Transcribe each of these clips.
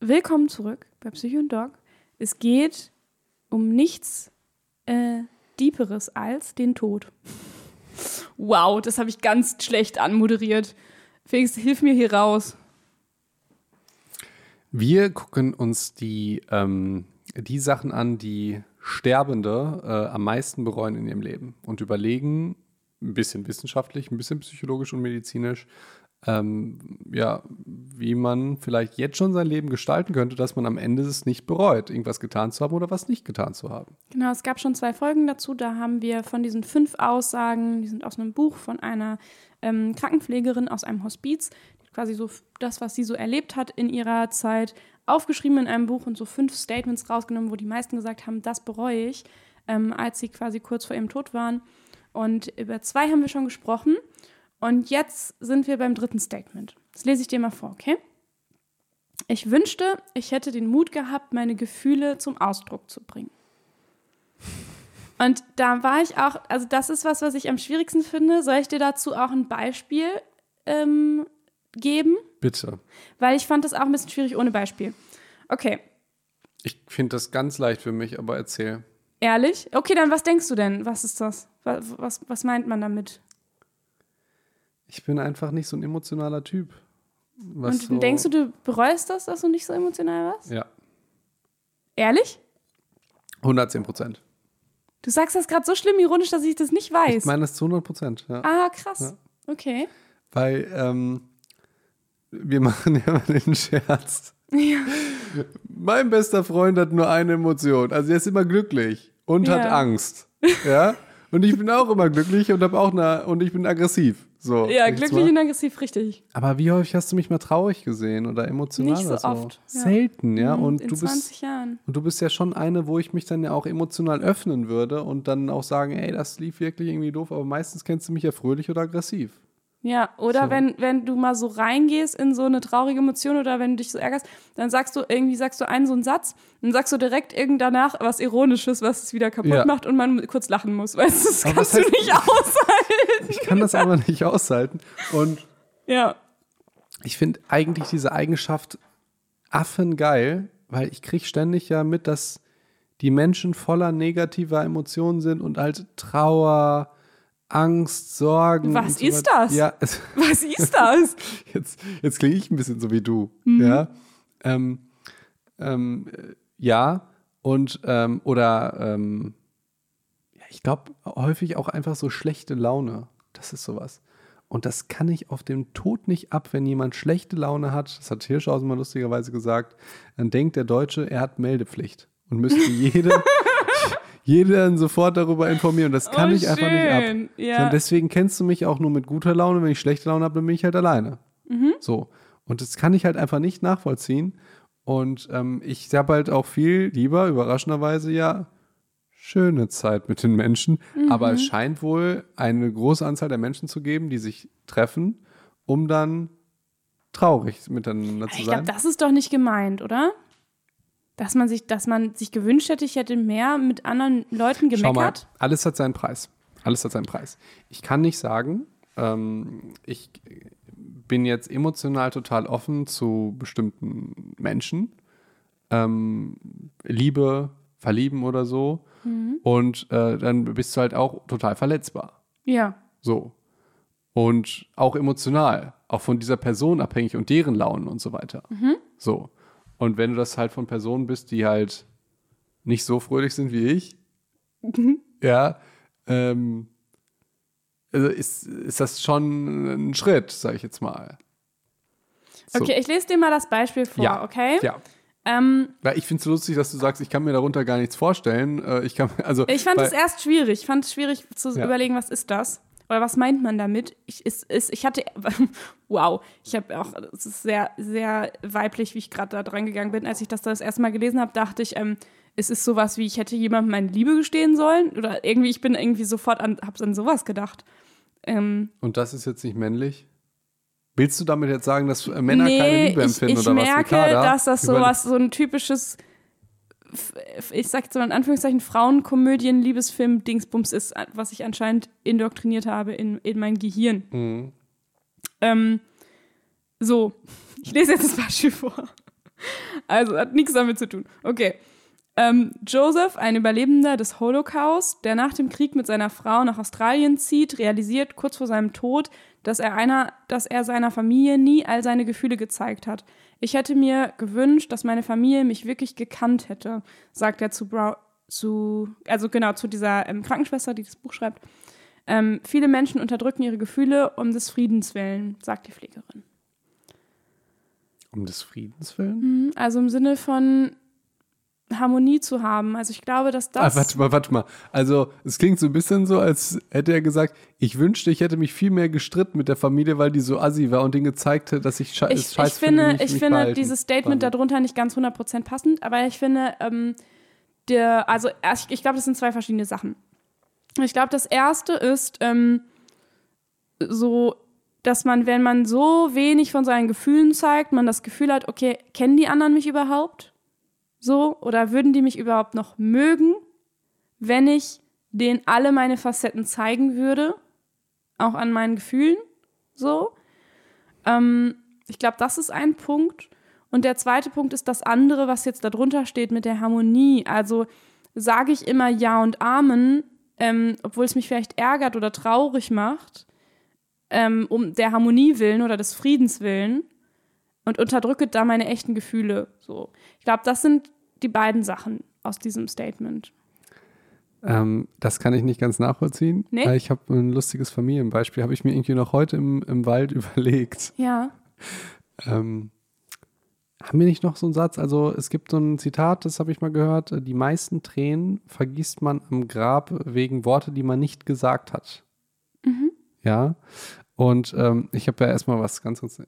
willkommen zurück bei Psycho und Dog. Es geht um nichts äh, Deeperes als den Tod. Wow, das habe ich ganz schlecht anmoderiert. Felix, hilf mir hier raus. Wir gucken uns die, ähm, die Sachen an, die Sterbende äh, am meisten bereuen in ihrem Leben und überlegen, ein bisschen wissenschaftlich, ein bisschen psychologisch und medizinisch, ähm, ja, wie man vielleicht jetzt schon sein Leben gestalten könnte, dass man am Ende es nicht bereut, irgendwas getan zu haben oder was nicht getan zu haben. Genau, es gab schon zwei Folgen dazu. Da haben wir von diesen fünf Aussagen, die sind aus einem Buch von einer ähm, Krankenpflegerin aus einem Hospiz, quasi so das, was sie so erlebt hat in ihrer Zeit, aufgeschrieben in einem Buch und so fünf Statements rausgenommen, wo die meisten gesagt haben, das bereue ich, ähm, als sie quasi kurz vor ihrem Tod waren. Und über zwei haben wir schon gesprochen. Und jetzt sind wir beim dritten Statement. Das lese ich dir mal vor, okay? Ich wünschte, ich hätte den Mut gehabt, meine Gefühle zum Ausdruck zu bringen. Und da war ich auch, also das ist was, was ich am schwierigsten finde. Soll ich dir dazu auch ein Beispiel ähm, geben? Bitte. Weil ich fand das auch ein bisschen schwierig ohne Beispiel. Okay. Ich finde das ganz leicht für mich, aber erzähl. Ehrlich? Okay, dann was denkst du denn? Was ist das? Was, was, was meint man damit? Ich bin einfach nicht so ein emotionaler Typ. Und so denkst du, du bereust das, dass du nicht so emotional warst? Ja. Ehrlich? 110 Prozent. Du sagst das gerade so schlimm ironisch, dass ich das nicht weiß. Ich meine das zu 100 Prozent, ja. Ah, krass. Ja. Okay. Weil ähm, wir machen ja mal den Scherz. Ja. Mein bester Freund hat nur eine Emotion. Also er ist immer glücklich und ja. hat Angst. Ja. Und ich bin auch immer glücklich und habe auch eine und ich bin aggressiv. So, ja, glücklich und aggressiv, richtig. Aber wie häufig hast du mich mal traurig gesehen oder emotional? Nicht so, so? oft. Ja. Selten, ja. Mhm, und In du 20 bist, Jahren. Und du bist ja schon eine, wo ich mich dann ja auch emotional öffnen würde und dann auch sagen, ey, das lief wirklich irgendwie doof, aber meistens kennst du mich ja fröhlich oder aggressiv. Ja, oder so. wenn, wenn du mal so reingehst in so eine traurige Emotion oder wenn du dich so ärgerst, dann sagst du irgendwie, sagst du einen so einen Satz, dann sagst du direkt irgend danach was Ironisches, was es wieder kaputt ja. macht und man kurz lachen muss. Weißt du, das aber kannst das heißt, du nicht aushalten. Ich kann das aber nicht aushalten. Und ja. ich finde eigentlich diese Eigenschaft affengeil, weil ich kriege ständig ja mit, dass die Menschen voller negativer Emotionen sind und halt Trauer, Angst, Sorgen. Was so ist das? Ja. Was ist das? jetzt jetzt klinge ich ein bisschen so wie du. Mhm. Ja. Ähm, ähm, ja. Und, ähm, oder, ähm, ich glaube, häufig auch einfach so schlechte Laune. Das ist sowas. Und das kann ich auf dem Tod nicht ab, wenn jemand schlechte Laune hat. Das hat Hirschhausen mal lustigerweise gesagt. Dann denkt der Deutsche, er hat Meldepflicht und müsste jede, jeden sofort darüber informieren. Das kann oh, ich einfach nicht ab. Ja. Deswegen kennst du mich auch nur mit guter Laune. Wenn ich schlechte Laune habe, dann bin ich halt alleine. Mhm. So. Und das kann ich halt einfach nicht nachvollziehen. Und ähm, ich habe halt auch viel lieber, überraschenderweise ja, schöne Zeit mit den Menschen. Mhm. Aber es scheint wohl eine große Anzahl der Menschen zu geben, die sich treffen, um dann traurig miteinander zu sein. Ich glaube, das ist doch nicht gemeint, oder? Dass man sich, dass man sich gewünscht hätte, ich hätte mehr mit anderen Leuten gemeckert? Schau mal, alles hat seinen Preis. Alles hat seinen Preis. Ich kann nicht sagen, ähm, ich bin jetzt emotional total offen zu bestimmten Menschen. Ähm, Liebe, verlieben oder so. Mhm. Und äh, dann bist du halt auch total verletzbar. Ja. So. Und auch emotional. Auch von dieser Person abhängig und deren Launen und so weiter. Mhm. So. Und wenn du das halt von Personen bist, die halt nicht so fröhlich sind wie ich, mhm. ja, ähm, also ist, ist das schon ein Schritt, sag ich jetzt mal. So. Okay, ich lese dir mal das Beispiel vor, ja, okay? Ja. Ähm, weil ich finde es lustig, dass du sagst, ich kann mir darunter gar nichts vorstellen. Äh, ich, kann, also, ich fand es erst schwierig. Ich fand es schwierig zu ja. überlegen, was ist das? Oder was meint man damit? Ich, ist, ist, ich hatte, wow, ich habe auch, es ist sehr, sehr weiblich, wie ich gerade da dran gegangen bin. Als ich das das erste Mal gelesen habe, dachte ich, ähm, es ist sowas wie, ich hätte jemandem meine Liebe gestehen sollen. Oder irgendwie, ich bin irgendwie sofort an, hab's an sowas gedacht. Ähm, Und das ist jetzt nicht männlich? Willst du damit jetzt sagen, dass Männer nee, keine Liebe empfinden ich, ich oder was? Ich merke, dass das sowas, so ein typisches ich sag so in Anführungszeichen, Frauenkomödien, Liebesfilm, Dingsbums ist, was ich anscheinend indoktriniert habe in, in mein Gehirn. Mhm. Ähm, so, ich lese jetzt das Beispiel vor. Also hat nichts damit zu tun. Okay. Ähm, Joseph, ein Überlebender des Holocaust, der nach dem Krieg mit seiner Frau nach Australien zieht, realisiert kurz vor seinem Tod, dass er, einer, dass er seiner Familie nie all seine Gefühle gezeigt hat. Ich hätte mir gewünscht, dass meine Familie mich wirklich gekannt hätte, sagt er zu, Bra zu also genau, zu dieser ähm, Krankenschwester, die das Buch schreibt. Ähm, viele Menschen unterdrücken ihre Gefühle um des Friedens willen, sagt die Pflegerin. Um des Friedens willen? Mhm, also im Sinne von, Harmonie zu haben. Also ich glaube, dass das. Ah, warte mal, warte mal. Also es klingt so ein bisschen so, als hätte er gesagt, ich wünschte, ich hätte mich viel mehr gestritten mit der Familie, weil die so assi war und denen gezeigt hat, dass ich, sche ich, scheiße ich finde. Finde ich, ich finde dieses Statement quasi. darunter nicht ganz 100% passend, aber ich finde, ähm, der, also ich, ich glaube, das sind zwei verschiedene Sachen. Ich glaube, das erste ist ähm, so, dass man, wenn man so wenig von seinen Gefühlen zeigt, man das Gefühl hat, okay, kennen die anderen mich überhaupt? So, oder würden die mich überhaupt noch mögen, wenn ich denen alle meine Facetten zeigen würde, auch an meinen Gefühlen, so. Ähm, ich glaube, das ist ein Punkt. Und der zweite Punkt ist das andere, was jetzt darunter steht mit der Harmonie. Also sage ich immer Ja und Amen, ähm, obwohl es mich vielleicht ärgert oder traurig macht, ähm, um der Harmonie willen oder des Friedens willen und unterdrücke da meine echten Gefühle. So. Ich glaube, das sind die beiden Sachen aus diesem Statement. Ähm, das kann ich nicht ganz nachvollziehen. Nee? Ich habe ein lustiges Familienbeispiel, habe ich mir irgendwie noch heute im, im Wald überlegt. Ja. Ähm, haben wir nicht noch so einen Satz? Also es gibt so ein Zitat, das habe ich mal gehört, die meisten Tränen vergießt man am Grab wegen Worte, die man nicht gesagt hat. Mhm. Ja. Und ähm, ich habe ja erstmal was ganz, ganz äh,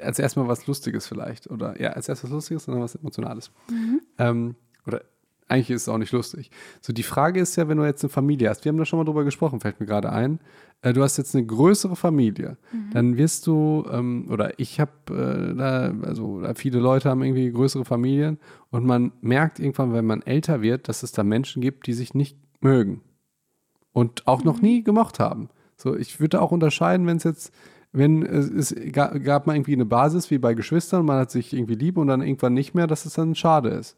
als erstmal was Lustiges vielleicht. Oder ja, als erstes was Lustiges und dann was Emotionales. Mhm. Ähm, oder eigentlich ist es auch nicht lustig. So, die Frage ist ja, wenn du jetzt eine Familie hast, wir haben da schon mal drüber gesprochen, fällt mir gerade ein. Äh, du hast jetzt eine größere Familie, mhm. dann wirst du, ähm, oder ich habe äh, da, also da viele Leute haben irgendwie größere Familien und man merkt irgendwann, wenn man älter wird, dass es da Menschen gibt, die sich nicht mögen und auch mhm. noch nie gemocht haben. So, ich würde auch unterscheiden, wenn es jetzt wenn es, gab, gab mal irgendwie eine Basis wie bei Geschwistern, man hat sich irgendwie lieb und dann irgendwann nicht mehr, dass es dann schade ist.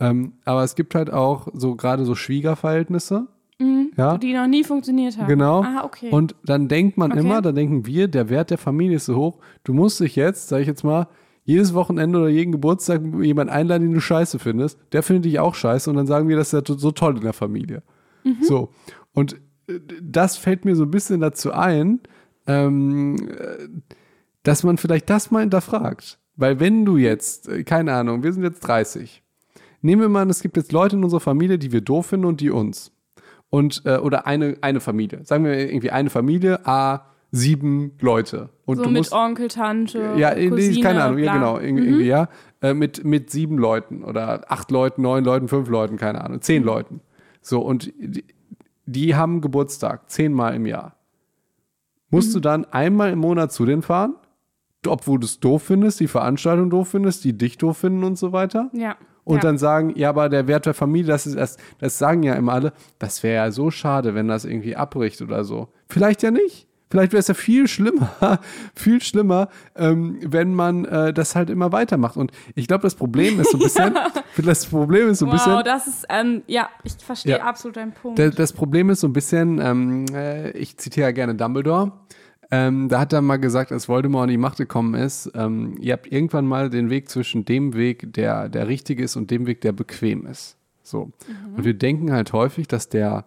Ähm, aber es gibt halt auch so gerade so Schwiegerverhältnisse. Mhm, ja? Die noch nie funktioniert haben. Genau. Ah, okay. Und dann denkt man okay. immer, dann denken wir, der Wert der Familie ist so hoch, du musst dich jetzt, sag ich jetzt mal, jedes Wochenende oder jeden Geburtstag jemand einladen, den du scheiße findest, der findet dich auch scheiße und dann sagen wir, das ist ja so toll in der Familie. Mhm. So. Und äh, das fällt mir so ein bisschen dazu ein, ähm, dass man vielleicht das mal hinterfragt. Weil wenn du jetzt, äh, keine Ahnung, wir sind jetzt 30. Nehmen wir mal an, es gibt jetzt Leute in unserer Familie, die wir doof finden und die uns. Und, äh, oder eine, eine Familie. Sagen wir irgendwie eine Familie, A, sieben Leute. Und so du mit musst, Onkel, Tante, ja, Cousine, keine Ahnung, ja genau, irgendwie, mhm. ja. Äh, mit, mit sieben Leuten oder acht Leuten, neun Leuten, fünf Leuten, keine Ahnung, zehn mhm. Leuten. So, und die, die haben Geburtstag, zehnmal im Jahr musst mhm. du dann einmal im Monat zu denen fahren, obwohl du es doof findest, die Veranstaltung doof findest, die dich doof finden und so weiter. Ja. Und ja. dann sagen, ja, aber der Wert der Familie, das ist erst, das sagen ja immer alle, das wäre ja so schade, wenn das irgendwie abbricht oder so. Vielleicht ja nicht. Vielleicht wäre es ja viel schlimmer, viel schlimmer, ähm, wenn man äh, das halt immer weitermacht. Und ich glaube, das Problem ist so ein bisschen, das Problem ist so ein wow, bisschen. das ist, ähm, ja, ich verstehe ja, absolut deinen Punkt. Das, das, Problem ist so ein bisschen, ähm, äh, ich zitiere ja gerne Dumbledore. Ähm, da hat er mal gesagt, als Voldemort an die Macht gekommen ist, ähm, ihr habt irgendwann mal den Weg zwischen dem Weg, der der richtige ist, und dem Weg, der bequem ist. So. Mhm. Und wir denken halt häufig, dass der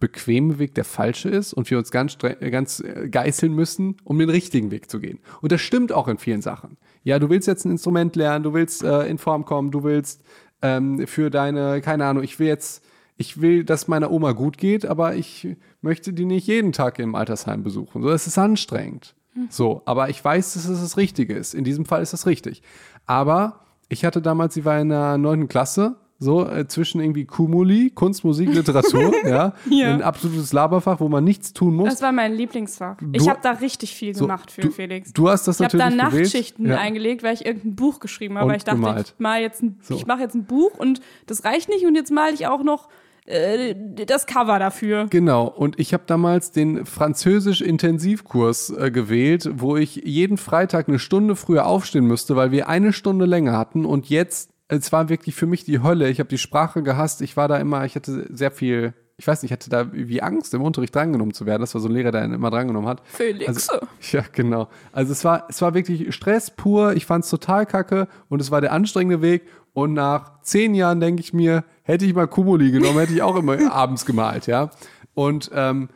bequeme Weg der falsche ist und wir uns ganz, ganz äh, geißeln müssen, um den richtigen Weg zu gehen. Und das stimmt auch in vielen Sachen. Ja, du willst jetzt ein Instrument lernen, du willst äh, in Form kommen, du willst ähm, für deine, keine Ahnung, ich will jetzt, ich will, dass meiner Oma gut geht, aber ich möchte die nicht jeden Tag im Altersheim besuchen. So, das ist anstrengend. Mhm. So, aber ich weiß, dass es das Richtige ist. In diesem Fall ist das richtig. Aber ich hatte damals, sie war in der neunten Klasse so äh, zwischen irgendwie Kumuli, Kunst, Musik, Literatur, ja, ja, ein absolutes Laberfach, wo man nichts tun muss. Das war mein Lieblingsfach. Du, ich habe da richtig viel so, gemacht für du, Felix. Du hast das ich natürlich Ich habe da Nachtschichten ja. eingelegt, weil ich irgendein Buch geschrieben habe. weil ich dachte, gemalt. ich mal jetzt ein, so. ich mache jetzt ein Buch und das reicht nicht und jetzt male ich auch noch äh, das Cover dafür. Genau, und ich habe damals den Französisch-Intensivkurs äh, gewählt, wo ich jeden Freitag eine Stunde früher aufstehen müsste, weil wir eine Stunde länger hatten und jetzt, es war wirklich für mich die Hölle. Ich habe die Sprache gehasst, ich war da immer, ich hatte sehr viel, ich weiß nicht, ich hatte da wie Angst, im Unterricht drangenommen zu werden. Das war so ein Lehrer, der einen immer drangenommen hat. Felix. Also, ja, genau. Also es war, es war wirklich Stress pur, ich fand es total kacke und es war der anstrengende Weg und nach zehn Jahren denke ich mir, hätte ich mal Kumuli genommen, hätte ich auch immer abends gemalt, ja. Und, ähm,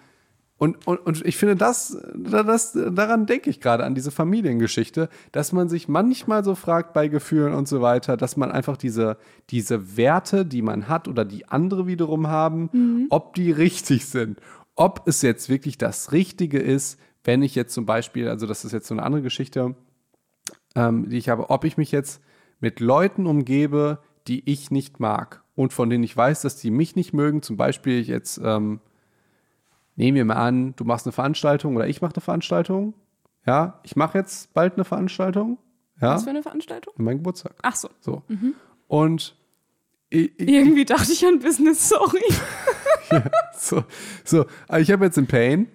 und, und, und ich finde, das, das, daran denke ich gerade, an diese Familiengeschichte, dass man sich manchmal so fragt bei Gefühlen und so weiter, dass man einfach diese, diese Werte, die man hat oder die andere wiederum haben, ob die richtig sind. Ob es jetzt wirklich das Richtige ist, wenn ich jetzt zum Beispiel, also das ist jetzt so eine andere Geschichte, ähm, die ich habe, ob ich mich jetzt mit Leuten umgebe, die ich nicht mag und von denen ich weiß, dass die mich nicht mögen. Zum Beispiel jetzt, ähm, nehmen wir mal an, du machst eine Veranstaltung oder ich mache eine Veranstaltung. Ja, ich mache jetzt bald eine Veranstaltung. Ja, Was für eine Veranstaltung? mein Geburtstag. Ach so. So. Und ich, ich, Irgendwie dachte ich an Business, sorry. so, so, aber ich habe jetzt einen Pain,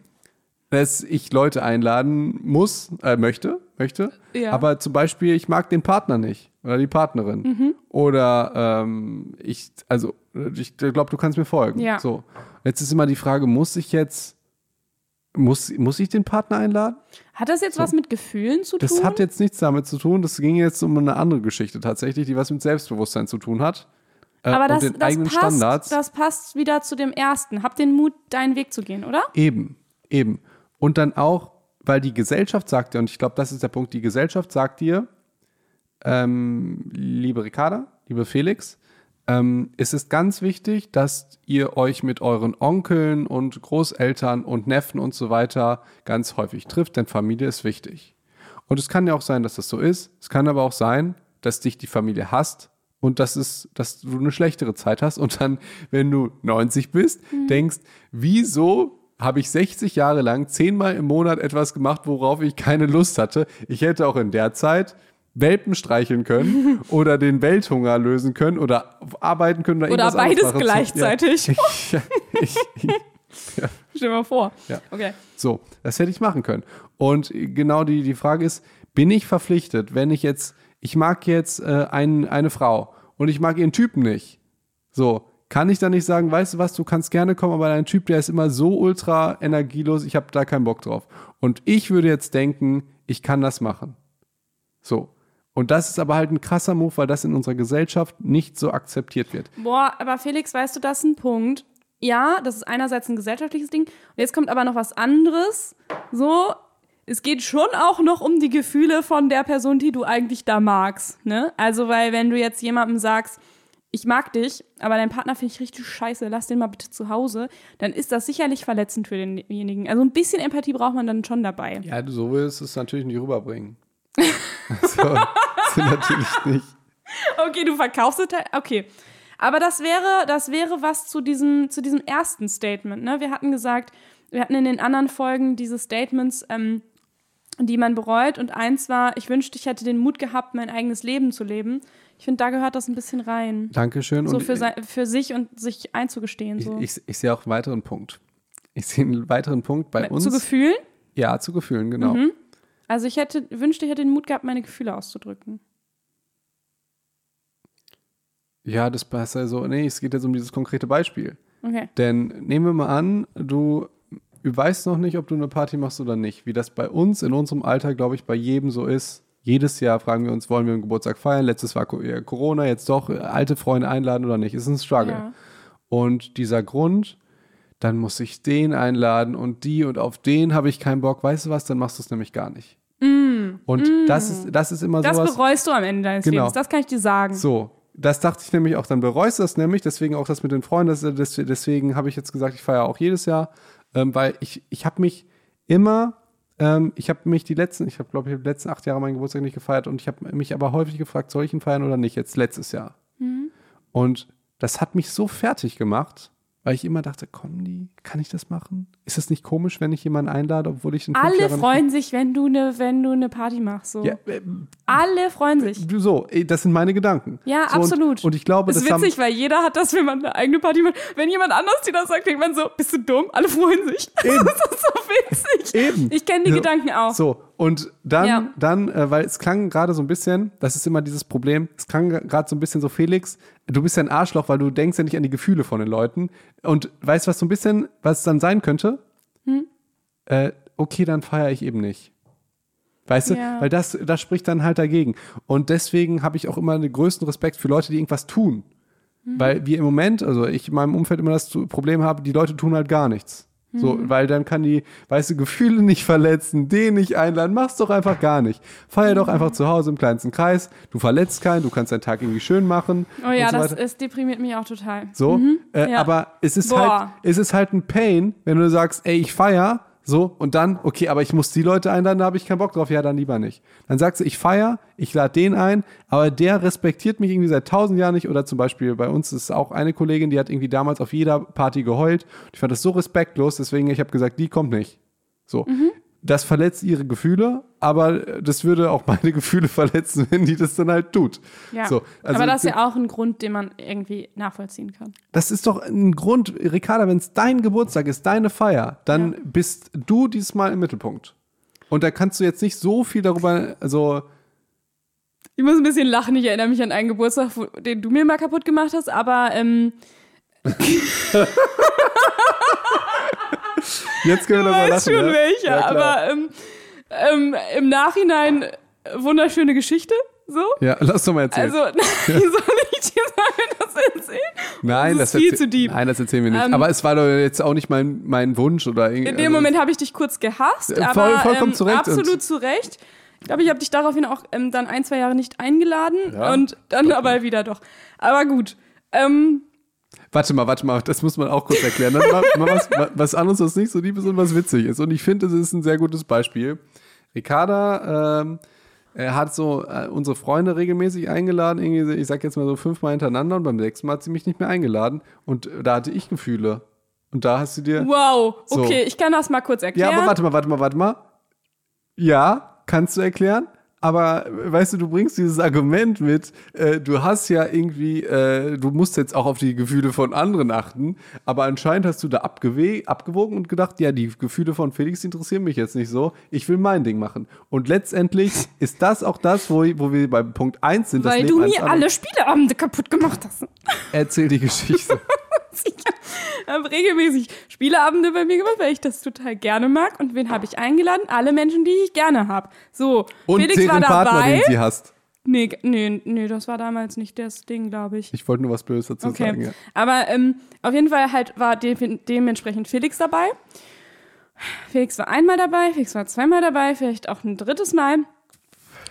dass ich Leute einladen muss, äh, möchte, möchte. Ja. Aber zum Beispiel, ich mag den Partner nicht oder die Partnerin. Mhm. Oder ähm, ich, also ich glaube, du kannst mir folgen. Ja. So. Jetzt ist immer die Frage, muss ich jetzt, muss, muss ich den Partner einladen? Hat das jetzt was mit Gefühlen zu tun? Das hat jetzt nichts damit zu tun. Das ging jetzt um eine andere Geschichte tatsächlich, die was mit Selbstbewusstsein zu tun hat. Äh, Aber das, das, passt, Standards. das passt wieder zu dem ersten. Hab den Mut, deinen Weg zu gehen, oder? Eben, eben. Und dann auch, weil die Gesellschaft sagt dir, und ich glaube, das ist der Punkt, die Gesellschaft sagt dir, ähm, liebe Ricarda, liebe Felix, ähm, es ist ganz wichtig, dass ihr euch mit euren Onkeln und Großeltern und Neffen und so weiter ganz häufig trifft, denn Familie ist wichtig. Und es kann ja auch sein, dass das so ist. Es kann aber auch sein, dass dich die Familie hasst und dass, es, dass du eine schlechtere Zeit hast und dann, wenn du 90 bist, denkst, wieso habe ich 60 Jahre lang zehnmal im Monat etwas gemacht, worauf ich keine Lust hatte. Ich hätte auch in der Zeit Welpen streicheln können oder den Welthunger lösen können oder arbeiten können oder, Oder beides gleichzeitig. Ja, ich, ich, Stell dir mal vor. Ja. Okay. so, das hätte ich machen können. Und genau die, die Frage ist, bin ich verpflichtet, wenn ich jetzt, ich mag jetzt äh, ein, eine Frau und ich mag ihren Typen nicht. So, kann ich dann nicht sagen, weißt du was, du kannst gerne kommen, aber dein Typ, der ist immer so ultra energielos, ich habe da keinen Bock drauf. Und ich würde jetzt denken, ich kann das machen. So. Und das ist aber halt ein krasser Move, weil das in unserer Gesellschaft nicht so akzeptiert wird. Boah, aber Felix, weißt du, das ist ein Punkt. Ja, das ist einerseits ein gesellschaftliches Ding. Und jetzt kommt aber noch was anderes. So, es geht schon auch noch um die Gefühle von der Person, die du eigentlich da magst. Ne? Also, weil wenn du jetzt jemandem sagst, ich mag dich, aber dein Partner finde ich richtig scheiße, lass den mal bitte zu Hause, dann ist das sicherlich verletzend für denjenigen. Also ein bisschen Empathie braucht man dann schon dabei. Ja, du so willst es natürlich nicht rüberbringen. so, so natürlich nicht. Okay, du verkaufst es. halt- Okay. Aber das wäre, das wäre was zu diesem, zu diesem ersten Statement. Ne? Wir hatten gesagt, wir hatten in den anderen Folgen diese Statements, ähm, die man bereut. Und eins war, ich wünschte, ich hätte den Mut gehabt, mein eigenes Leben zu leben. Ich finde, da gehört das ein bisschen rein. Dankeschön. So und für, für sich und sich einzugestehen. ich, So. ich, ich sehe auch einen weiteren Punkt. Ich sehe einen weiteren Punkt bei uns. zu Gefühlen. ja, zu Gefühlen, genau. Mhm. Also ich hätte, wünschte, ich hätte den Mut gehabt, meine Gefühle auszudrücken. Ja, das passt ja so. Nee, es geht jetzt um dieses konkrete Beispiel. Okay. Denn nehmen wir mal an, du weißt noch nicht, ob du eine Party machst oder nicht. Wie das bei uns in unserem Alter, glaube ich, bei jedem so ist. Jedes Jahr fragen wir uns, wollen wir einen Geburtstag feiern? Letztes war Co- Corona, jetzt doch äh, alte Freunde einladen oder nicht? Ist ein Struggle. Ja. Und dieser Grund, dann muss ich den einladen und die und auf den habe ich keinen Bock. Weißt du was? Dann machst du es nämlich gar nicht. und das ist, das ist immer Mm. Das bereust du am Ende deines Genau. Lebens. Das kann ich dir sagen. So, das dachte ich nämlich auch, dann bereust du das nämlich, deswegen auch das mit den Freunden, das, das, deswegen habe ich jetzt gesagt, ich feiere auch jedes Jahr, ähm, weil ich, ich habe mich immer, ähm, ich habe mich die letzten, ich habe glaube ich die letzten acht Jahre meinen Geburtstag nicht gefeiert und ich habe mich aber häufig gefragt, soll ich ihn feiern oder nicht, jetzt letztes Jahr. Und das hat mich so fertig gemacht, weil ich immer dachte, kommen die? Kann ich das machen? Ist das nicht komisch, wenn ich jemanden einlade, obwohl ich in fünf Alle Jahren- freuen sich, wenn du eine wenn du eine Party machst. So. Ja, äh, Alle freuen sich. du so, ey, das sind meine Gedanken. Ja, so, absolut. Und, und ich glaube, Das das ist witzig, weil jeder hat das, wenn man eine eigene Party macht. Wenn jemand anders dir das sagt, denkt man so, bist du dumm? Alle freuen sich. Eben. Das ist so witzig. Eben. Ich kenne die Ja. Gedanken auch. So, und dann, Ja. dann äh, weil es klang gerade so ein bisschen, das ist immer dieses Problem, es klang gerade so ein bisschen so, Felix, du bist ja ein Arschloch, weil du denkst ja nicht an die Gefühle von den Leuten. Und weißt du, was so ein bisschen, was es dann sein könnte? Hm? Äh, okay, dann feiere ich eben nicht. Weißt du? Ja. Weil das, das spricht dann halt dagegen. Und deswegen habe ich auch immer den größten Respekt für Leute, die irgendwas tun. Mhm. Weil wir im Moment, also ich in meinem Umfeld immer das Problem habe, die Leute tun halt gar nichts. So, Mhm. weil dann kann die, weißt du, Gefühle nicht verletzen, den nicht einladen, mach's doch einfach gar nicht. Feier Mhm. doch einfach zu Hause im kleinsten Kreis, du verletzt keinen, du kannst deinen Tag irgendwie schön machen. Oh ja, so das ist, deprimiert mich auch total. So, äh, ja. aber es ist Boah. halt, es ist halt ein Pain, wenn du sagst, ey, ich feier, so, und dann, okay, aber ich muss die Leute einladen, da habe ich keinen Bock drauf, ja, dann lieber nicht. Dann sagst du, ich feier, ich lade den ein, aber der respektiert mich irgendwie seit tausend Jahren nicht. Oder zum Beispiel bei uns ist auch eine Kollegin, die hat irgendwie damals auf jeder Party geheult. Ich fand das so respektlos, deswegen, ich habe gesagt, die kommt nicht. So. Mhm. Das verletzt ihre Gefühle, aber das würde auch meine Gefühle verletzen, wenn die das dann halt tut. Ja. So, also Aber das ist ja auch ein Grund, den man irgendwie nachvollziehen kann. das ist doch ein Grund, Ricarda, wenn es dein Geburtstag ist, deine Feier, dann Ja. bist du diesmal im Mittelpunkt. Und da kannst du jetzt nicht so viel darüber, also Ich muss ein bisschen lachen, ich erinnere mich an einen Geburtstag, den du mir mal kaputt gemacht hast, aber ähm, jetzt können wir darüber lachen. schon ja? welcher. Ja, aber ähm, ähm, im Nachhinein äh, wunderschöne Geschichte. So. ja, lass doch mal erzählen. Also, wie soll ich dir sagen, das erzählen? Nein, das das, ist viel zu deep. Nein, das erzählen wir nicht. Ähm, aber es war doch jetzt auch nicht mein, mein Wunsch oder irgendwie. In dem Moment habe ich dich kurz gehasst, Äh, aber voll- vollkommen ähm, zu Recht absolut zu Recht. Ich glaube, ich habe dich daraufhin auch ähm, dann ein, zwei Jahre nicht eingeladen Ja. und dann aber wieder doch. Aber gut. Ähm, Warte mal, warte mal, das muss man auch kurz erklären. Dann mal, mal was, was anderes, was nicht so lieb ist und was witzig ist. Und ich finde, das ist ein sehr gutes Beispiel. Ricarda ähm, er hat so äh, unsere Freunde regelmäßig eingeladen, irgendwie, ich sag jetzt mal so fünfmal hintereinander und beim sechsten Mal hat sie mich nicht mehr eingeladen. Und da hatte ich Gefühle. Und da hast du dir. wow, So. okay, ich kann das mal kurz Ja, erklären. aber warte mal, warte mal, warte mal. Ja, kannst du erklären? Aber weißt du, du bringst dieses Argument mit, äh, du hast ja irgendwie, äh, du musst jetzt auch auf die Gefühle von anderen achten, aber anscheinend hast du da abgewogen und gedacht, ja, die Gefühle von Felix interessieren mich jetzt nicht so, ich will mein Ding machen. Und letztendlich ist das auch das, wo, wo wir bei Punkt 1 sind. Weil du mir alle Spieleabende kaputt gemacht hast. Erzähl die Geschichte. Ich habe regelmäßig Spieleabende bei mir gemacht, weil ich das total gerne mag. Und wen habe ich eingeladen? Alle Menschen, die ich gerne habe. So, Und Felix war deren Partner, dabei. den sie hast. Nee, nee, nee, das war damals nicht das Ding, glaube ich. Ich wollte nur was Blödes dazu Okay. sagen. Ja. Aber ähm, auf jeden Fall halt war de dementsprechend Felix dabei. Felix war einmal dabei, Felix war zweimal dabei, vielleicht auch ein drittes Mal.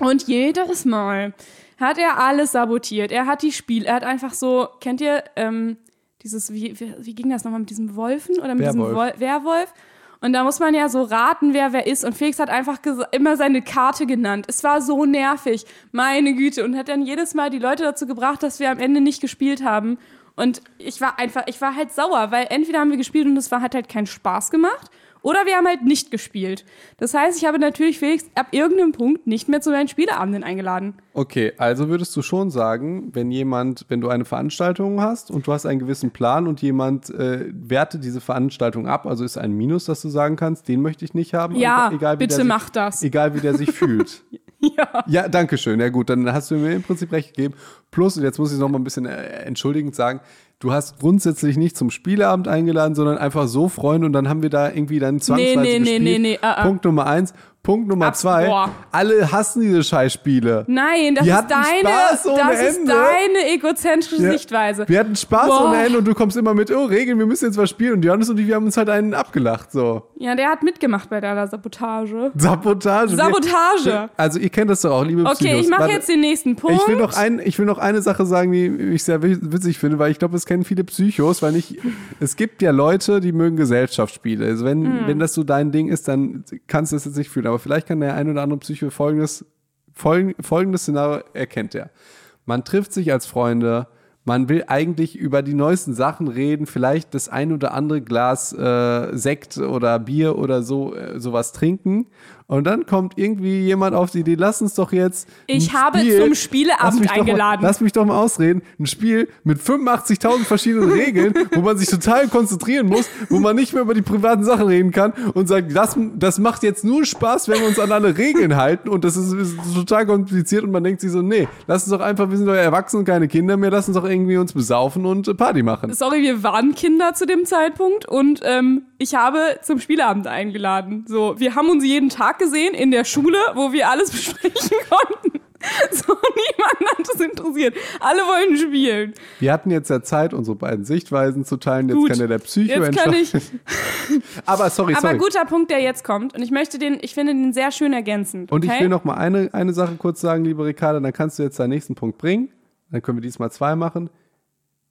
Und jedes Mal hat er alles sabotiert. Er hat die Spiel, er hat einfach so, kennt ihr ähm, dieses, wie, wie, wie ging das nochmal mit diesem Wolfen oder mit diesem Werwolf. Wol Werwolf? Und da muss man ja so raten, wer wer ist. Und Felix hat einfach immer seine Karte genannt. Es war so nervig, meine Güte. Und hat dann jedes Mal die Leute dazu gebracht, dass wir am Ende nicht gespielt haben. Und ich war einfach, ich war halt sauer, weil entweder haben wir gespielt und es war, hat halt keinen Spaß gemacht. Oder wir haben halt nicht gespielt. Das heißt, ich habe natürlich Felix ab irgendeinem Punkt nicht mehr zu meinen Spieleabenden eingeladen. Okay, also würdest du schon sagen, wenn jemand, wenn du eine Veranstaltung hast und du hast einen gewissen Plan und jemand äh, wertet diese Veranstaltung ab, also ist ein Minus, dass du sagen kannst, den möchte ich nicht haben. Ja, egal, wie bitte sich, mach das. Egal wie der sich fühlt. Ja. Ja, danke schön. Ja gut, dann hast du mir im Prinzip recht gegeben. Plus, und jetzt muss ich noch mal ein bisschen äh, entschuldigend sagen, du hast grundsätzlich nicht zum Spieleabend eingeladen, sondern einfach so Freunde und dann haben wir da irgendwie dann zwangsweise nee, nee, gespielt. nee, nee, ah, ah. Punkt Nummer eins. Punkt Nummer Abs- zwei. boah. Alle hassen diese Scheißspiele. Nein, das ist deine, Spaß ohne das ist Ende. deine egozentrische Ja. Sichtweise. Wir hatten Spaß Boah. ohne Ende und du kommst immer mit, oh, Regeln, wir müssen jetzt was spielen. Und Johannes und ich, wir haben uns halt einen abgelacht, so. Ja, der hat mitgemacht bei deiner Sabotage. Sabotage. Sabotage. Also, ihr kennt das doch auch, liebe Okay, Psychos. ich mache jetzt den nächsten Punkt. Ich will, noch ein, ich will noch eine Sache sagen, die ich sehr wi- witzig finde, weil ich glaube, es kennen viele Psychos, weil nicht, es gibt ja Leute, die mögen Gesellschaftsspiele. Also wenn, Hm. wenn das so dein Ding ist, dann kannst du das jetzt nicht fühlen. Aber vielleicht kann der ein oder andere Psycho folgendes, folgen, folgendes Szenario erkennt er. Man trifft sich als Freunde, Man will eigentlich über die neuesten Sachen reden, vielleicht das ein oder andere Glas äh, Sekt oder Bier oder so äh, sowas trinken. Und dann kommt irgendwie jemand auf die Idee, lass uns doch jetzt. Ich habe Spiel- zum Spieleabend doch mal- eingeladen. Lass mich doch mal ausreden. Ein Spiel mit 85.000 verschiedenen Regeln, wo man sich total konzentrieren muss, wo man nicht mehr über die privaten Sachen reden kann und sagt, das, das macht jetzt nur Spaß, wenn wir uns an alle Regeln halten und das ist, ist total kompliziert und man denkt sich so, nee, lass uns doch einfach, wir sind doch erwachsen und keine Kinder mehr, lass uns doch irgendwie uns besaufen und äh, Party machen. Sorry, wir waren Kinder zu dem Zeitpunkt und ähm, ich habe zum Spieleabend eingeladen. So, wir haben uns jeden Tag gesehen in der Schule, wo wir alles besprechen konnten. So, niemand hat es interessiert. Alle wollen spielen. Wir hatten jetzt ja Zeit, unsere beiden Sichtweisen zu teilen. Jetzt Gut. kann ja der Psycho Jetzt kann ich. Aber sorry, Aber sorry. guter Punkt, der jetzt kommt. Und ich möchte den, ich finde den sehr schön ergänzend. Und okay? ich will noch mal eine, eine Sache kurz sagen, liebe Ricarda, dann kannst du jetzt deinen nächsten Punkt bringen. Dann können wir diesmal zwei machen.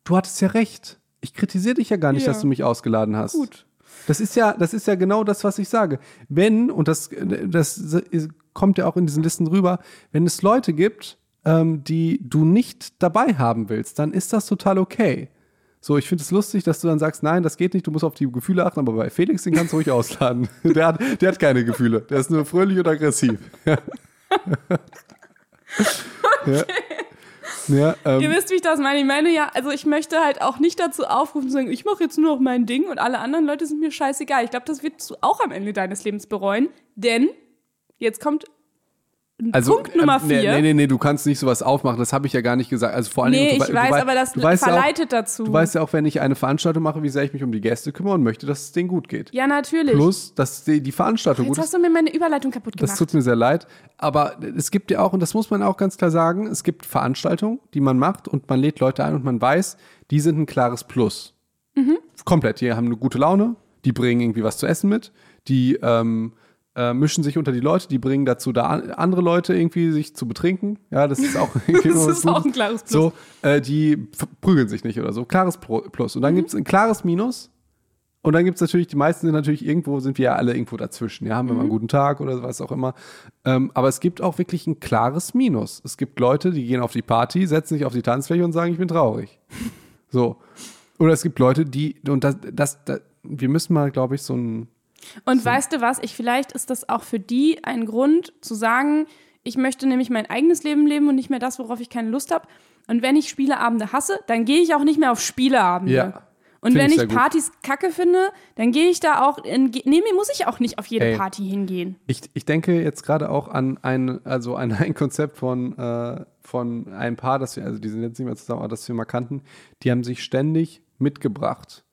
Du hattest ja recht. Ich kritisiere dich ja gar nicht, Ja. dass du mich ausgeladen hast. Gut. Das ist ja, das ist ja genau das, was ich sage. Wenn, und das, das kommt ja auch in diesen Listen rüber, wenn es Leute gibt, ähm, die du nicht dabei haben willst, dann ist das total okay. So, ich finde es lustig, dass du dann sagst, nein, das geht nicht, du musst auf die Gefühle achten, aber bei Felix, den kannst du ruhig ausladen. Der hat, der hat keine Gefühle. Der ist nur fröhlich und aggressiv. Ja. ja. Ja, ähm, Ihr wisst, wie ich das meine. Ich meine ja, also ich möchte halt auch nicht dazu aufrufen, zu sagen, ich mache jetzt nur noch mein Ding und alle anderen Leute sind mir scheißegal. Ich glaube, das wirst du auch am Ende deines Lebens bereuen, denn jetzt kommt also, Punkt Nummer ähm, nee, vier. Nee, nee, nee, du kannst nicht sowas aufmachen, das habe ich ja gar nicht gesagt. Also vor allen Nee, Dingen, du, ich wei- weiß, du aber das weißt ja auch, verleitet dazu. Du weißt ja auch, wenn ich eine Veranstaltung mache, wie sehr ich mich um die Gäste kümmere und möchte, dass es denen gut geht. ja, natürlich. Plus, dass die, die Veranstaltung jetzt gut hast ist. du mir meine Überleitung kaputt Das gemacht. tut mir sehr leid. Aber es gibt ja auch, und das muss man auch ganz klar sagen, es gibt Veranstaltungen, die man macht und man lädt Leute ein und man weiß, die sind ein klares Plus. Mhm. Komplett. Die haben eine gute Laune, die bringen irgendwie was zu essen mit, die ähm, äh, mischen sich unter die Leute, die bringen dazu, da an, andere Leute irgendwie sich zu betrinken. Ja, das ist auch Das ist auch ein klares Plus. So, äh, die prügeln sich nicht oder so. Klares Plus. Und dann gibt es ein klares Minus. Und dann gibt es natürlich, die meisten sind natürlich irgendwo, sind wir ja alle irgendwo dazwischen. Ja, haben wir mal einen guten Tag oder was auch immer. Ähm, aber es gibt auch wirklich ein klares Minus. Es gibt Leute, die gehen auf die Party, setzen sich auf die Tanzfläche und sagen, ich bin traurig. So. Oder es gibt Leute, die, und das, das, das wir müssen mal, glaube ich, so ein, Und weißt du was? Ich vielleicht ist das auch für die ein Grund zu sagen, ich möchte nämlich mein eigenes Leben leben und nicht mehr das, worauf ich keine Lust habe. Und wenn ich Spieleabende hasse, dann gehe ich auch nicht mehr auf Spieleabende. Ja. Und Find wenn ich ich gut. Partys kacke finde, dann gehe ich da auch in. Nee, mir muss ich auch nicht auf jede Ey. Party hingehen. Ich, ich denke jetzt gerade auch an ein, also an ein Konzept von, äh, von einem Paar, das wir, also die sind jetzt nicht mehr zusammen, aber das wir mal kannten, die haben sich ständig mitgebracht.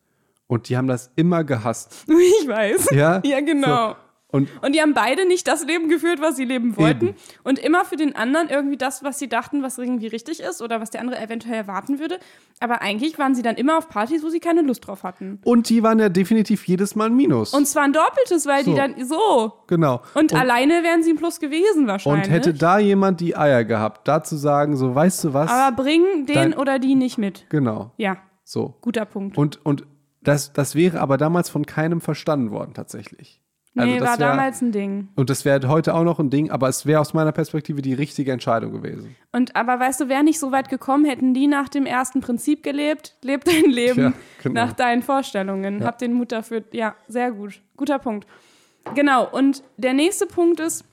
Und die haben das immer gehasst. Ich weiß. Ja? Ja, genau. So. Und Und die haben beide nicht das Leben geführt, was sie leben wollten. Eben. Und immer für den anderen irgendwie das, was sie dachten, was irgendwie richtig ist oder was der andere eventuell erwarten würde. Aber eigentlich waren sie dann immer auf Partys, wo sie keine Lust drauf hatten. Und die waren ja definitiv jedes Mal ein Minus. Und zwar ein doppeltes, weil So. die dann so. genau. Und, alleine wären sie ein Plus gewesen wahrscheinlich. und hätte da jemand die Eier gehabt, da zu sagen, so, weißt du was? Aber bring den oder die nicht mit. genau. Ja, So. guter Punkt. Und, und das, das wäre aber damals von keinem verstanden worden, tatsächlich. nee, Also das war wär- damals ein Ding. Und das wäre heute auch noch ein Ding, aber es wäre aus meiner Perspektive die richtige Entscheidung gewesen. Und aber weißt du, wäre nicht so weit gekommen, hätten die nach dem ersten Prinzip gelebt, lebt dein Leben Ja, genau. nach deinen Vorstellungen. Hab den Mut dafür. Ja, sehr gut. Guter Punkt. Genau. Und der nächste Punkt ist,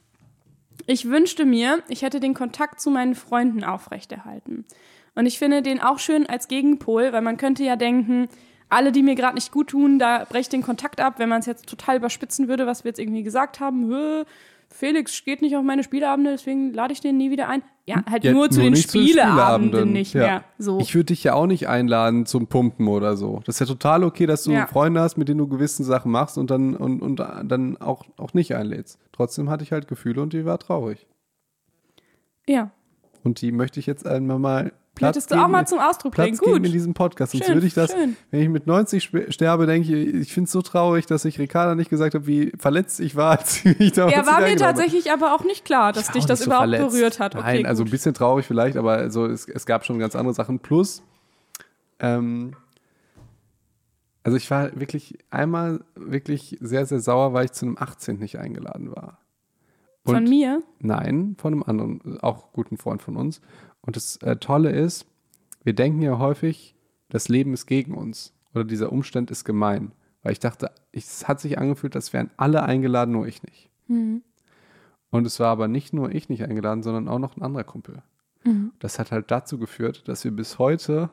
ich wünschte mir, ich hätte den Kontakt zu meinen Freunden aufrechterhalten. Und ich finde den auch schön als Gegenpol, weil man könnte ja denken, alle, die mir gerade nicht gut tun, da breche den Kontakt ab, wenn man es jetzt total überspitzen würde, was wir jetzt irgendwie gesagt haben. Felix geht nicht auf meine Spieleabende, deswegen lade ich den nie wieder ein. Ja, halt Ja, nur zu den nicht Spieleabenden nicht Ja. mehr. So. Ich würde dich ja auch nicht einladen zum Pumpen oder so. Das ist ja total okay, dass du Ja. Freunde hast, mit denen du gewisse Sachen machst und dann, und, und dann auch, auch nicht einlädst. Trotzdem hatte ich halt Gefühle und die war traurig. ja. Und die möchte ich jetzt einmal mal Platz Hättest du auch mal zum Ausdruck bringen. Platz Gut. in diesem Podcast. Sonst Schön, würde ich das, schön. wenn ich mit 90 spe- sterbe, denke ich, ich finde es so traurig, dass ich Ricarda nicht gesagt habe, wie verletzt ich war, als mich damals Er war mir tatsächlich aber auch nicht klar, dass Ich dich das so überhaupt verletzt. berührt hat. Okay, Nein, also ein gut. bisschen traurig vielleicht, aber also es, es gab schon ganz andere Sachen. Plus, ähm, also ich war wirklich einmal wirklich sehr, sehr sauer, weil ich zu einem 18. nicht eingeladen war. Von Und- mir? Nein, von einem anderen, auch guten Freund von uns. Und das äh, Tolle ist, wir denken ja häufig, das Leben ist gegen uns oder dieser Umstand ist gemein. Weil ich dachte, es hat sich angefühlt, als wären alle eingeladen, nur ich nicht. Mhm. Und es war aber nicht nur ich nicht eingeladen, sondern auch noch ein anderer Kumpel. Mhm. Das hat halt dazu geführt, dass wir bis heute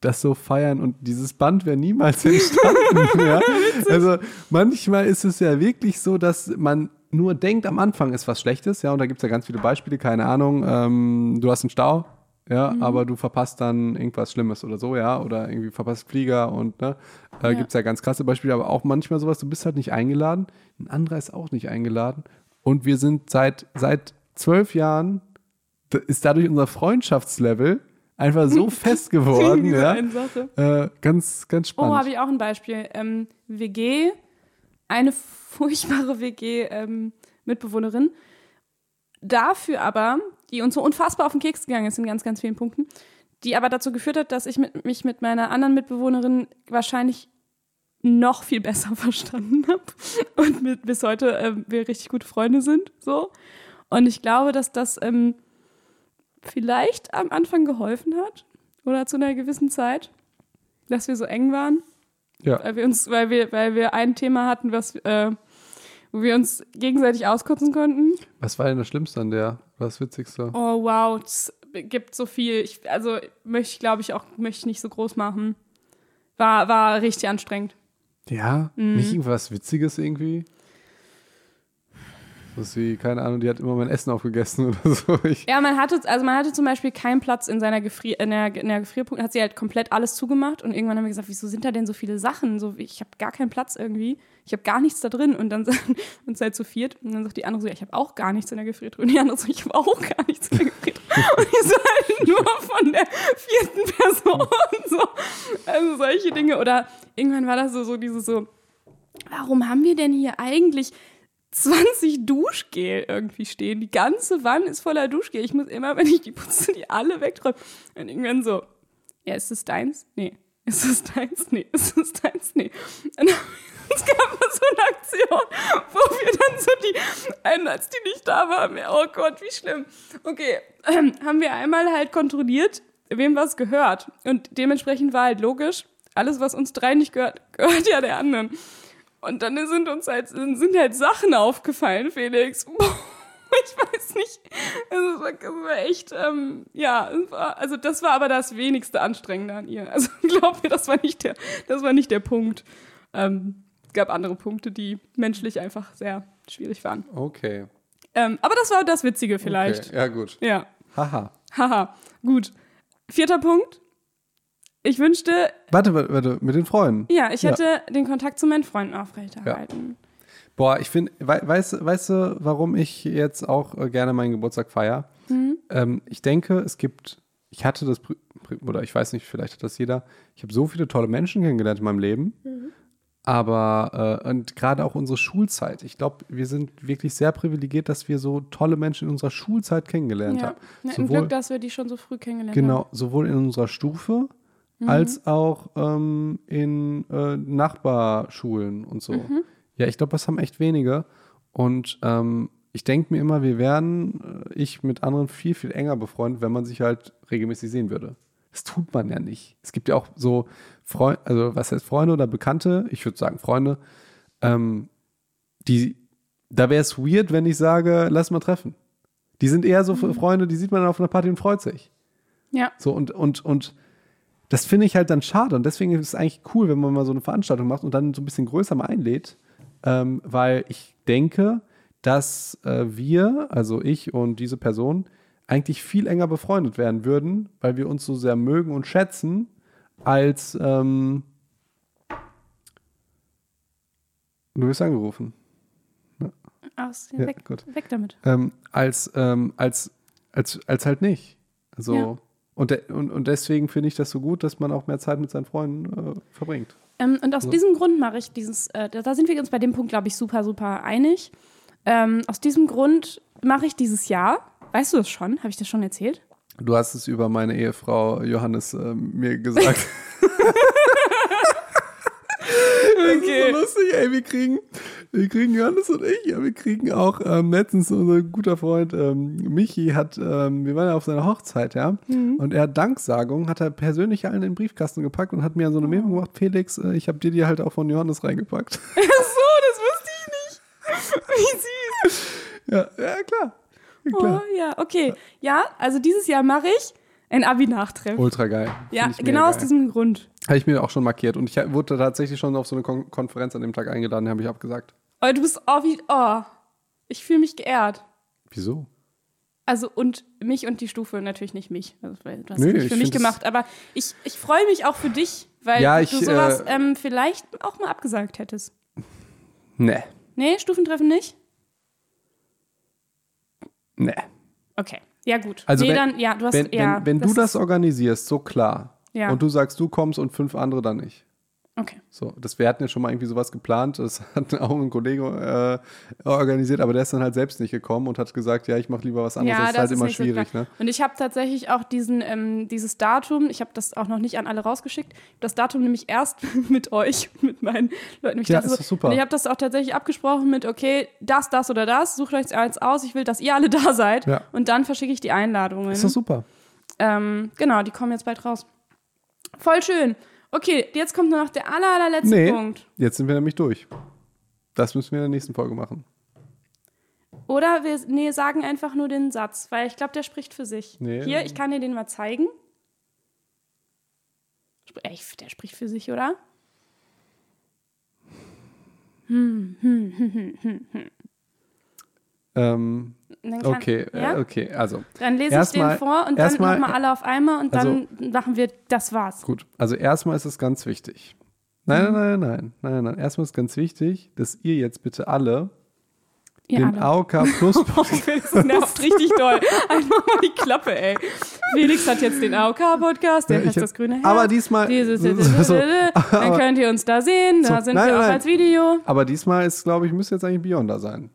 das so feiern und dieses Band wäre niemals entstanden. ja? Also manchmal ist es ja wirklich so, dass man nur denkt, am Anfang ist was Schlechtes, ja, und da gibt es ja ganz viele Beispiele, keine Ahnung, ähm, du hast einen Stau, ja, aber du verpasst dann irgendwas Schlimmes oder so, ja, oder irgendwie verpasst Flieger und ne, äh, Ja. gibt es ja ganz krasse Beispiele, aber auch manchmal sowas, du bist halt nicht eingeladen, ein anderer ist auch nicht eingeladen und wir sind seit, seit zwölf Jahren, ist dadurch unser Freundschaftslevel einfach so fest geworden, ja, äh, ganz, ganz Oh, spannend. habe ich auch ein Beispiel. Ähm, WG, eine furchtbare WG-Mitbewohnerin. Dafür aber, die uns so unfassbar auf den Keks gegangen ist in ganz, ganz vielen Punkten, die aber dazu geführt hat, dass ich mit, mich mit meiner anderen Mitbewohnerin wahrscheinlich noch viel besser verstanden habe und mit, bis heute ähm, wir richtig gute Freunde sind. So. Und ich glaube, dass das ähm, vielleicht am Anfang geholfen hat oder zu einer gewissen Zeit, dass wir so eng waren ja. weil wir uns, weil wir, weil wir ein Thema hatten, was, äh, wo wir uns gegenseitig auskotzen konnten. Was war denn das Schlimmste an der? Was Witzigste? Oh wow, es gibt so viel. Ich, also möchte ich, glaube ich, auch möchte ich nicht so groß machen. War, war richtig anstrengend. Ja, Mhm. nicht irgendwas Witziges irgendwie? Das ist wie, keine Ahnung, die hat immer mein Essen aufgegessen oder so. Ich, Ja, man hatte, also man hatte zum Beispiel keinen Platz in seiner Gefrier, in der, in der Gefrierpunkt, hat sie halt komplett alles zugemacht und irgendwann haben wir gesagt, wieso sind da denn so viele Sachen? So, ich habe gar keinen Platz irgendwie. Ich habe gar nichts da drin und dann uns halt zu viert und dann sagt die andere so, ja, ich habe auch gar nichts in der Gefriertruhe. Und die andere so, ich habe auch gar nichts in der Gefriertruhe. Und ich so halt nur von der vierten Person. So. Also solche Dinge. Oder irgendwann war das so, so dieses so, warum haben wir denn hier eigentlich 20 Duschgel irgendwie stehen? Die ganze Wand ist voller Duschgel. Ich muss immer, wenn ich die putze, die alle wegträumen. Und irgendwann so, ja, ist es deins? Nee. Ist es deins? Nee. Ist es deins? Nee. Und dann, es gab mal so eine Aktion, wo wir dann so die, einen, als die nicht da waren, oh Gott, wie schlimm. Okay, ähm, haben wir einmal halt kontrolliert, wem was gehört. Und dementsprechend war halt logisch, alles, was uns drei nicht gehört, gehört ja der anderen. Und dann sind uns halt, sind halt Sachen aufgefallen, Felix. Ich weiß nicht. Es war, echt, ähm, ja, war, also das war aber das wenigste Anstrengende an ihr. Also glaub mir, das war nicht der, das war nicht der Punkt. Ähm, es gab andere Punkte, die menschlich einfach sehr schwierig waren. okay. Ähm, aber das war das Witzige vielleicht. Okay. Ja, gut. Ja. Haha. Haha. Gut. Vierter Punkt. Ich wünschte, Warte, warte, warte, mit den Freunden. ja, ich Ja. hätte den Kontakt zu meinen Freunden aufrechterhalten. Boah, ich finde, wei weißt, weißt du, warum ich jetzt auch äh, gerne meinen Geburtstag feiere? Mhm. Ähm, ich denke, es gibt, ich hatte das, oder ich weiß nicht, vielleicht hat das jeder, ich habe so viele tolle Menschen kennengelernt in meinem Leben, Mhm. aber, äh, und gerade auch unsere Schulzeit. Ich glaube, wir sind wirklich sehr privilegiert, dass wir so tolle Menschen in unserer Schulzeit kennengelernt Ja. haben. Hatten Sowohl- Glück, dass wir die schon so früh kennengelernt Genau, haben. sowohl in unserer Stufe Mhm. als auch ähm, in äh, Nachbarschulen und so. Mhm. Ja, ich glaube, das haben echt wenige. Und ähm, ich denke mir immer, wir wären, äh, ich mit anderen viel, viel enger befreundet, wenn man sich halt regelmäßig sehen würde. Das tut man ja nicht. Es gibt ja auch so Freunde, also was heißt Freunde oder Bekannte, ich würde sagen Freunde, ähm, die, da wäre es weird, wenn ich sage, lass mal treffen. Die sind eher so Mhm. Freunde, die sieht man auf einer Party und freut sich. Ja. So, und, und, und das finde ich halt dann schade. Und deswegen ist es eigentlich cool, wenn man mal so eine Veranstaltung macht und dann so ein bisschen größer mal einlädt. Ähm, weil ich denke, dass äh, wir, also ich und diese Person, eigentlich viel enger befreundet werden würden, weil wir uns so sehr mögen und schätzen, als ähm, du wirst angerufen. Aus, Ja, weg, gut. weg damit. ähm, als, ähm, als, als, als halt nicht. Also, Ja. Und, de und, und deswegen finde ich das so gut, dass man auch mehr Zeit mit seinen Freunden äh, verbringt. Ähm, und aus So. diesem Grund mache ich dieses, äh, da sind wir uns bei dem Punkt, glaube ich, super, super einig. Ähm, aus diesem Grund mache ich dieses Jahr, weißt du das schon? Habe ich das schon erzählt? Du hast es über meine Ehefrau Johannes äh, mir gesagt. Okay. Das ist so lustig, ey. Wir kriegen, wir kriegen Johannes und ich, ja, wir kriegen auch ähm, letztens unser guter Freund ähm, Michi hat, ähm, wir waren ja auf seiner Hochzeit, ja. Mhm. Und er hat Danksagung, hat er persönlich allen in den Briefkasten gepackt und hat mir so eine Memo gemacht, Felix, äh, ich habe dir die halt auch von Johannes reingepackt. Ach so, das wusste ich nicht. Wie süß. ja, ja, klar. Ja, klar. Oh ja, okay. Ja, also dieses Jahr mache ich ein Abi-Nachtreff. Ultra geil. Ja, ich genau aus geil. diesem Grund. Habe ich mir auch schon markiert. Und ich wurde tatsächlich schon auf so eine Kon Konferenz an dem Tag eingeladen, habe ich abgesagt. Oh, du bist, oh, wie, oh. Ich fühle mich geehrt. Wieso? Also und mich und die Stufe, natürlich nicht mich. Also, weil du hast Nee, es nicht ich für mich gemacht, aber ich, ich freue mich auch für dich, weil Ja, du ich, sowas äh, ähm, vielleicht auch mal abgesagt hättest. Nee. Nee, Stufentreffen nicht? Nee. Okay. Ja, gut. Also nee, wenn, dann, ja, du hast, wenn, ja. wenn, wenn du das organisierst, so klar, Ja. und du sagst, du kommst und fünf andere dann nicht. Okay. So, das, wir hatten ja schon mal irgendwie sowas geplant, das hat auch ein Kollege äh, organisiert, aber der ist dann halt selbst nicht gekommen und hat gesagt, ja, ich mache lieber was anderes. Ja, das ist das halt ist immer so schwierig, klar. ne? Und ich habe tatsächlich auch diesen, ähm, dieses Datum, ich habe das auch noch nicht an alle rausgeschickt, das Datum nämlich erst mit euch, mit meinen Leuten. Ich Ja, ist so, super. Und ich habe das auch tatsächlich abgesprochen mit, okay, das, das oder das, sucht euch eins aus, ich will, dass ihr alle da seid. Ja. Und dann verschicke ich die Einladungen. Ist doch super. Ähm, genau, die kommen jetzt bald raus. Voll schön. Okay, jetzt kommt nur noch der aller, allerletzte Nee, Punkt. jetzt sind wir nämlich durch. Das müssen wir in der nächsten Folge machen. Oder wir nee, sagen einfach nur den Satz, weil ich glaube, der spricht für sich. Nee. Hier, ich kann dir den mal zeigen. Ey, der spricht für sich, oder? Ähm, Dann kann- okay, ja? äh, okay, also. Dann lese ich den vor und dann erstmal- nochmal alle auf einmal und dann machen wir, das war's. Gut, also erstmal ist es ganz wichtig. Nein, nein, nein, nein, nein, nein. Erstmal ist ganz wichtig, dass ihr jetzt bitte alle Ihr den alle. AOK Plus Oh, Felix, das nervt richtig doll. Einfach mal die Klappe, ey. Felix hat jetzt den AOK-Podcast, der Ja, hab- das grüne Herz. aber diesmal- Dieses, so- dann könnt ihr uns da sehen, da So, sind nein, wir auch nein. als Video. Aber diesmal ist, glaube ich, müsste jetzt eigentlich Beyond da sein.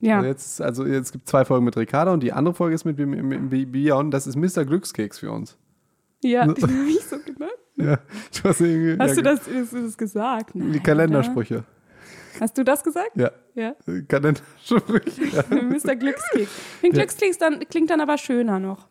Ja. Also jetzt, also jetzt gibt es zwei Folgen mit Ricardo und die andere Folge ist mit, mit, mit, mit Beyond. Das ist Mr. Glückskeks für uns. Ja, den habe ich so genannt. Ja, du hast irgendwie, Hast ja, du das, hast du das gesagt? Nein, Die Kalendersprüche. oder? Hast du das gesagt? Ja, Ja. Kalendersprüche. Ja. Mr. Glückskeks. Den Glückskeks dann, klingt dann aber schöner noch.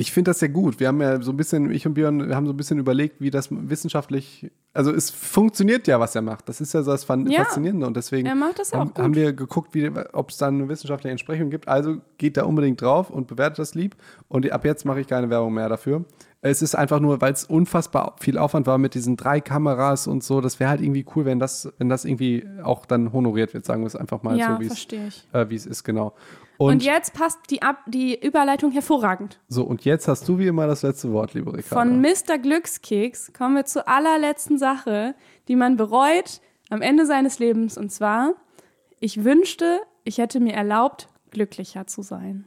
Ich finde das sehr gut. Wir haben ja so ein bisschen, ich und Björn, wir haben so ein bisschen überlegt, wie das wissenschaftlich, also es funktioniert ja, was er macht. Das ist ja so das Fan- Ja. Faszinierende und deswegen Er macht das auch haben, haben wir geguckt, wie- ob es da eine wissenschaftliche Entsprechung gibt. Also geht da unbedingt drauf und bewertet das lieb. Und ab jetzt mache ich keine Werbung mehr dafür. Es ist einfach nur, weil es unfassbar viel Aufwand war mit diesen drei Kameras und so. Das wäre halt irgendwie cool, wenn das, wenn das irgendwie auch dann honoriert wird, sagen wir es einfach mal ja, so, wie es verstehe ich. äh, wie es ist, genau. Und, Und, jetzt passt die, Ab die Überleitung hervorragend. so, und jetzt hast du wie immer das letzte Wort, liebe Ricardo. Von Mr. Glückskeks kommen wir zur allerletzten Sache, die man bereut am Ende seines Lebens. Und zwar, ich wünschte, ich hätte mir erlaubt, glücklicher zu sein.